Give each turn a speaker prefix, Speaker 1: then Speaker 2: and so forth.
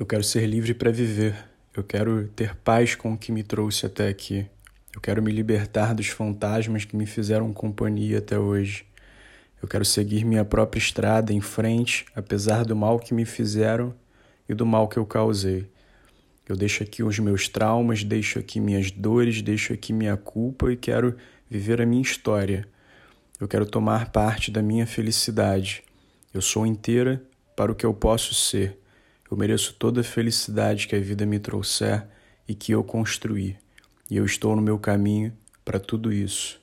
Speaker 1: Eu quero ser livre para viver. Eu quero ter paz com o que me trouxe até aqui. Eu quero me libertar dos fantasmas que me fizeram companhia até hoje. Eu quero seguir minha própria estrada em frente, apesar do mal que me fizeram e do mal que eu causei. Eu deixo aqui os meus traumas, deixo aqui minhas dores, deixo aqui minha culpa e quero viver a minha história. Eu quero tomar parte da minha felicidade. Eu sou inteira para o que eu posso ser. Eu mereço toda a felicidade que a vida me trouxer e que eu construí. E eu estou no meu caminho para tudo isso.